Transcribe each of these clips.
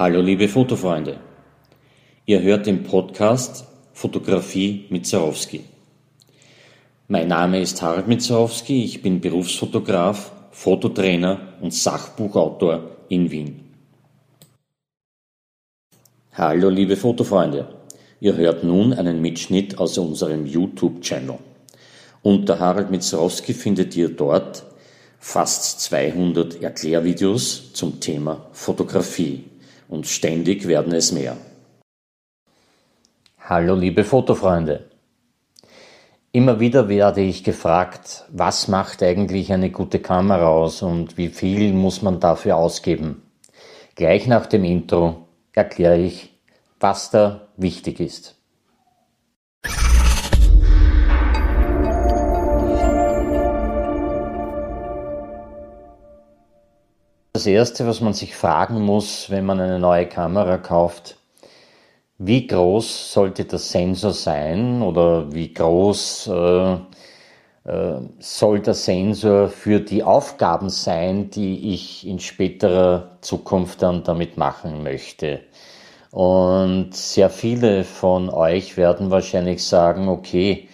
Hallo liebe Fotofreunde. Ihr hört den Podcast Fotografie mit Zarowski. Mein Name ist Harald Mitzarowski, ich bin Berufsfotograf, Fototrainer und Sachbuchautor in Wien. Hallo liebe Fotofreunde. Ihr hört nun einen Mitschnitt aus unserem YouTube-Channel. Unter Harald Mitzarowski findet ihr dort fast 200 Erklärvideos zum Thema Fotografie und ständig werden es mehr. Hallo liebe Fotofreunde. Immer wieder werde ich gefragt, was macht eigentlich eine gute Kamera aus und wie viel muss man dafür ausgeben. Gleich nach dem Intro erkläre ich, was da wichtig ist. Das Erste, was man sich fragen muss, wenn man eine neue Kamera kauft, wie groß sollte der Sensor sein oder wie groß äh, äh, soll der Sensor für die Aufgaben sein, die ich in späterer Zukunft dann damit machen möchte. Und sehr viele von euch werden wahrscheinlich sagen, okay,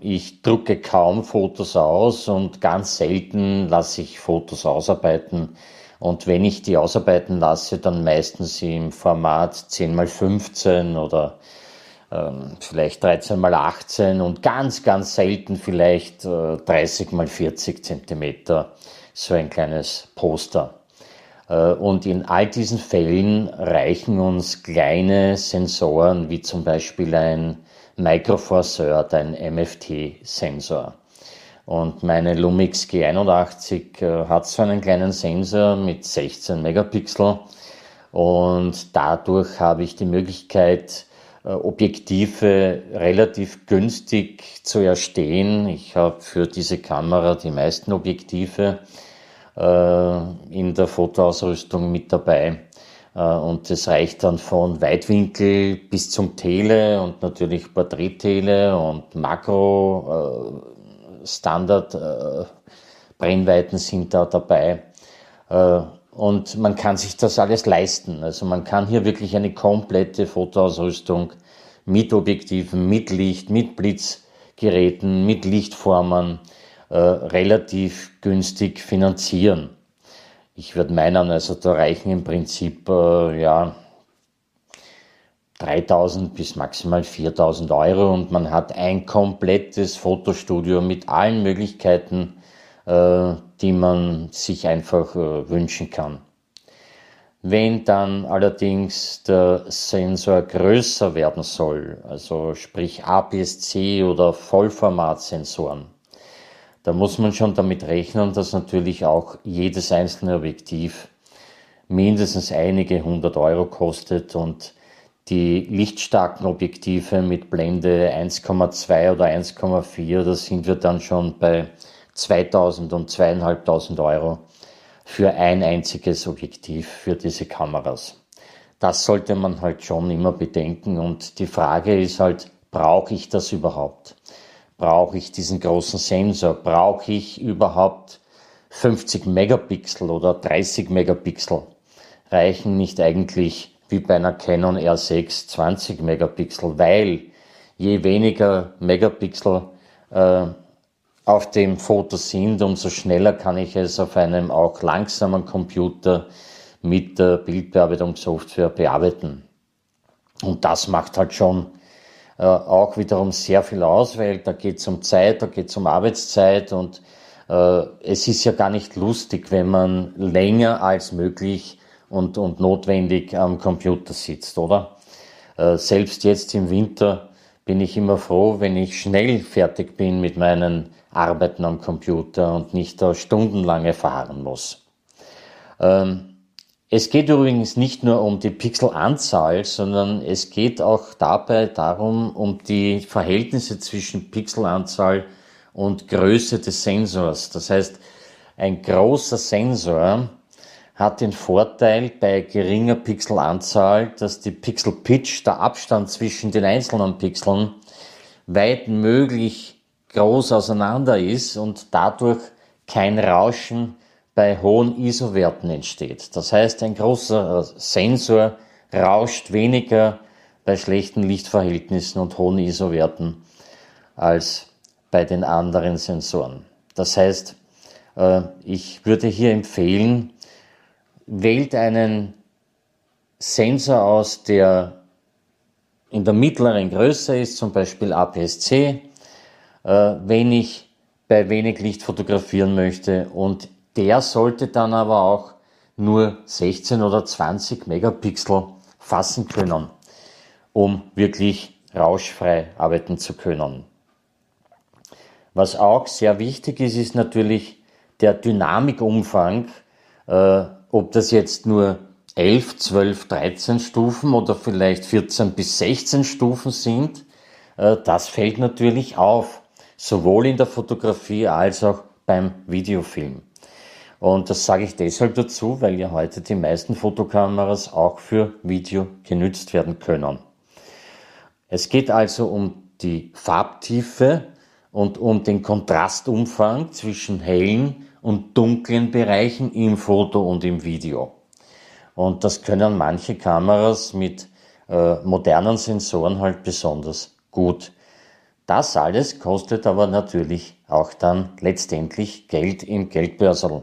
ich drucke kaum Fotos aus und ganz selten lasse ich Fotos ausarbeiten. Und wenn ich die ausarbeiten lasse, dann meistens im Format 10x15 oder ähm, vielleicht 13x18 und ganz, ganz selten vielleicht äh, 30x40 Zentimeter, so ein kleines Poster. Äh, und in all diesen Fällen reichen uns kleine Sensoren wie zum Beispiel ein Microforseur, ein MFT-Sensor. Und meine Lumix G81 äh, hat so einen kleinen Sensor mit 16 Megapixel und dadurch habe ich die Möglichkeit, äh, Objektive relativ günstig zu erstehen. Ich habe für diese Kamera die meisten Objektive äh, in der Fotoausrüstung mit dabei. Äh, und das reicht dann von Weitwinkel bis zum Tele und natürlich Porträttele und Makro äh, äh, sind da dabei. Und man kann sich das alles leisten. Also man kann hier wirklich eine komplette Fotoausrüstung mit Objektiven, mit Licht, mit Blitzgeräten, mit Lichtformern relativ günstig finanzieren. Ich würde meinen, also da reichen im Prinzip äh, ja 3000 bis maximal 4000 Euro und man hat ein komplettes Fotostudio mit allen Möglichkeiten, äh, die man sich einfach äh, wünschen kann. Wenn dann allerdings der Sensor größer werden soll, also sprich APS-C oder Vollformatsensoren, da muss man schon damit rechnen, dass natürlich auch jedes einzelne Objektiv mindestens einige hundert Euro kostet und die lichtstarken Objektive mit Blende 1,2 oder 1,4, da sind wir dann schon bei 2000 und 2500 Euro für ein einziges Objektiv für diese Kameras. Das sollte man halt schon immer bedenken und die Frage ist halt, brauche ich das überhaupt? Brauche ich diesen großen Sensor? Brauche ich überhaupt 50 Megapixel oder 30 Megapixel? Reichen nicht eigentlich wie bei einer Canon R6 20 Megapixel, weil je weniger Megapixel äh, auf dem Foto sind, umso schneller kann ich es auf einem auch langsamen Computer mit der Bildbearbeitungssoftware bearbeiten. Und das macht halt schon auch wiederum sehr viel aus, weil da geht es um Zeit, da geht es um Arbeitszeit und äh, es ist ja gar nicht lustig, wenn man länger als möglich und, und notwendig am Computer sitzt, oder? Äh, selbst jetzt im Winter bin ich immer froh, wenn ich schnell fertig bin mit meinen Arbeiten am Computer und nicht da stundenlange fahren muss. Ähm, es geht übrigens nicht nur um die Pixelanzahl, sondern es geht auch dabei darum, um die Verhältnisse zwischen Pixelanzahl und Größe des Sensors. Das heißt, ein großer Sensor hat den Vorteil bei geringer Pixelanzahl, dass die Pixel Pitch, der Abstand zwischen den einzelnen Pixeln, weit möglich groß auseinander ist und dadurch kein Rauschen bei hohen ISO-Werten entsteht. Das heißt, ein großer Sensor rauscht weniger bei schlechten Lichtverhältnissen und hohen ISO-Werten als bei den anderen Sensoren. Das heißt, äh, ich würde hier empfehlen, wählt einen Sensor aus, der in der mittleren Größe ist, zum Beispiel APS-C, äh, wenn ich bei wenig Licht fotografieren möchte und der sollte dann aber auch nur 16 oder 20 Megapixel fassen können, um wirklich rauschfrei arbeiten zu können. Was auch sehr wichtig ist, ist natürlich der Dynamikumfang, äh, ob das jetzt nur 11, 12, 13 Stufen oder vielleicht 14 bis 16 Stufen sind, äh, das fällt natürlich auf, sowohl in der Fotografie als auch beim Videofilm. Und das sage ich deshalb dazu, weil ja heute die meisten Fotokameras auch für Video genützt werden können. Es geht also um die Farbtiefe und um den Kontrastumfang zwischen hellen und dunklen Bereichen im Foto und im Video. Und das können manche Kameras mit äh, modernen Sensoren halt besonders gut. Das alles kostet aber natürlich auch dann letztendlich Geld im Geldbörsel.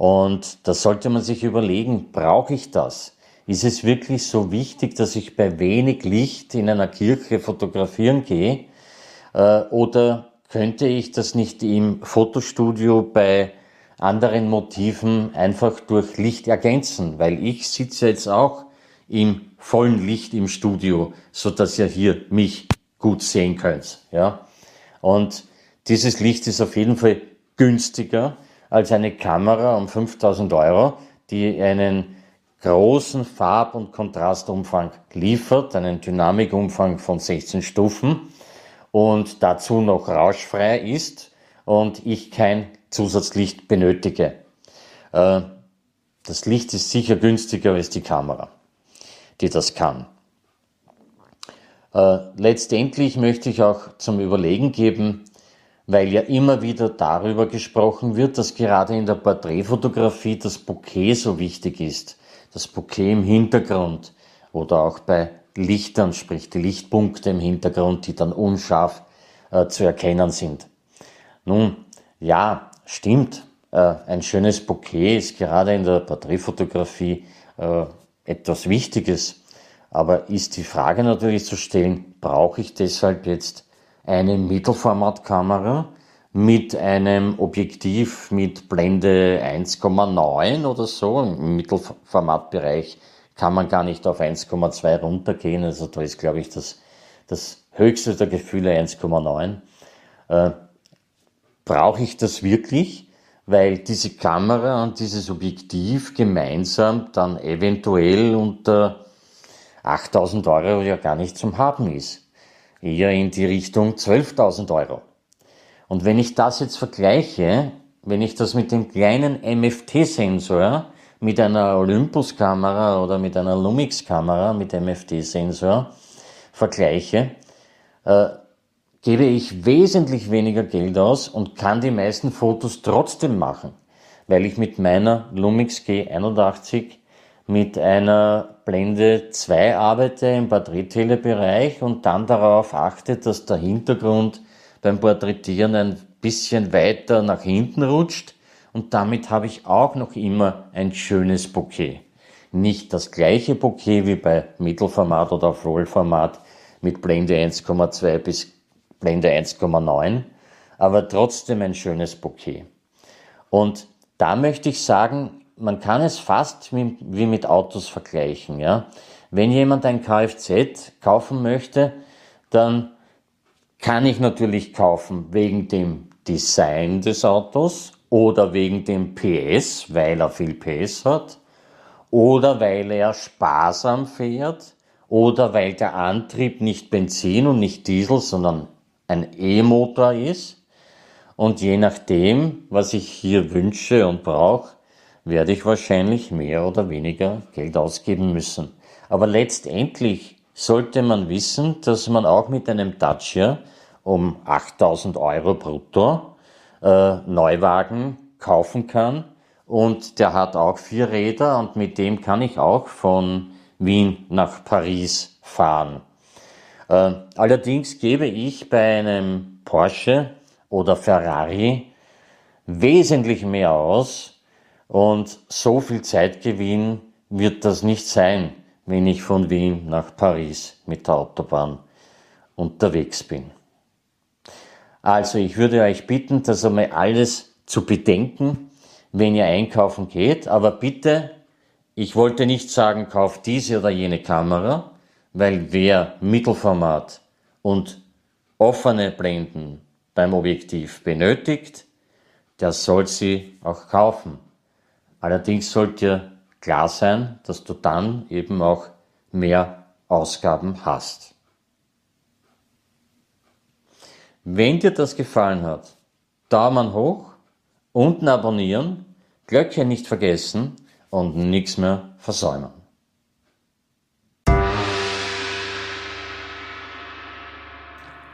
Und da sollte man sich überlegen, brauche ich das? Ist es wirklich so wichtig, dass ich bei wenig Licht in einer Kirche fotografieren gehe? Äh, oder könnte ich das nicht im Fotostudio bei anderen Motiven einfach durch Licht ergänzen, weil ich sitze jetzt auch im vollen Licht im Studio, so dass ihr hier mich gut sehen könnt, ja. Und dieses Licht ist auf jeden Fall günstiger als eine Kamera um 5000 Euro, die einen großen Farb- und Kontrastumfang liefert, einen Dynamikumfang von 16 Stufen und dazu noch rauschfrei ist und ich kein Zusatzlicht benötige. Äh, das Licht ist sicher günstiger als die Kamera, die das kann. Äh, letztendlich möchte ich auch zum Überlegen geben, weil ja immer wieder darüber gesprochen wird, dass gerade in der Porträtfotografie das Bouquet so wichtig ist. Das Bouquet im Hintergrund oder auch bei Lichtern, sprich die Lichtpunkte im Hintergrund, die dann unscharf äh, zu erkennen sind. Nun, ja, Stimmt, äh, ein schönes Bouquet ist gerade in der Porträtfotografie äh, etwas Wichtiges. Aber ist die Frage natürlich zu stellen, brauche ich deshalb jetzt eine Mittelformatkamera mit einem Objektiv mit Blende 1,9 oder so. Im Mittelformatbereich kann man gar nicht auf 1,2 runtergehen. Also da ist, glaube ich, das, das höchste der Gefühle 1,9. Äh, brauche ich das wirklich? Weil diese Kamera und dieses Objektiv gemeinsam dann eventuell unter 8000 Euro ja gar nicht zum Haben ist. Eher in die Richtung 12.000 Euro. Und wenn ich das jetzt vergleiche, wenn ich das mit dem kleinen MFT-Sensor, mit einer Olympus-Kamera oder mit einer Lumix-Kamera mit MFT-Sensor vergleiche, äh, gebe ich wesentlich weniger Geld aus und kann die meisten Fotos trotzdem machen, weil ich mit meiner Lumix G81 mit einer Blende 2 arbeite im Porträttelebereich und dann darauf achte, dass der Hintergrund beim Porträtieren ein bisschen weiter nach hinten rutscht und damit habe ich auch noch immer ein schönes Bouquet. Nicht das gleiche Bouquet wie bei Mittelformat oder Vollformat mit Blende 1,2 bis Blende 1,9, aber trotzdem ein schönes Bouquet. Und da möchte ich sagen, man kann es fast wie mit Autos vergleichen. Ja? Wenn jemand ein Kfz kaufen möchte, dann kann ich natürlich kaufen wegen dem Design des Autos oder wegen dem PS, weil er viel PS hat, oder weil er sparsam fährt, oder weil der Antrieb nicht Benzin und nicht Diesel, sondern ein E-Motor ist. Und je nachdem, was ich hier wünsche und brauche, werde ich wahrscheinlich mehr oder weniger Geld ausgeben müssen. Aber letztendlich sollte man wissen, dass man auch mit einem Dacia um 8000 Euro brutto äh, Neuwagen kaufen kann und der hat auch vier Räder und mit dem kann ich auch von Wien nach Paris fahren. Äh, allerdings gebe ich bei einem Porsche oder Ferrari wesentlich mehr aus und so viel Zeitgewinn wird das nicht sein, wenn ich von Wien nach Paris mit der Autobahn unterwegs bin. Also ich würde euch bitten, das einmal alles zu bedenken, wenn ihr einkaufen geht. Aber bitte, ich wollte nicht sagen, kauft diese oder jene Kamera, weil wer Mittelformat und offene Blenden beim Objektiv benötigt, der soll sie auch kaufen. Allerdings sollte dir klar sein, dass du dann eben auch mehr Ausgaben hast. Wenn dir das gefallen hat, Daumen hoch, unten abonnieren, Glöckchen nicht vergessen und nichts mehr versäumen.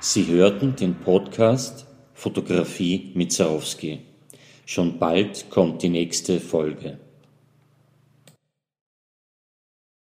Sie hörten den Podcast Fotografie mit Zarowski. Schon bald kommt die nächste Folge.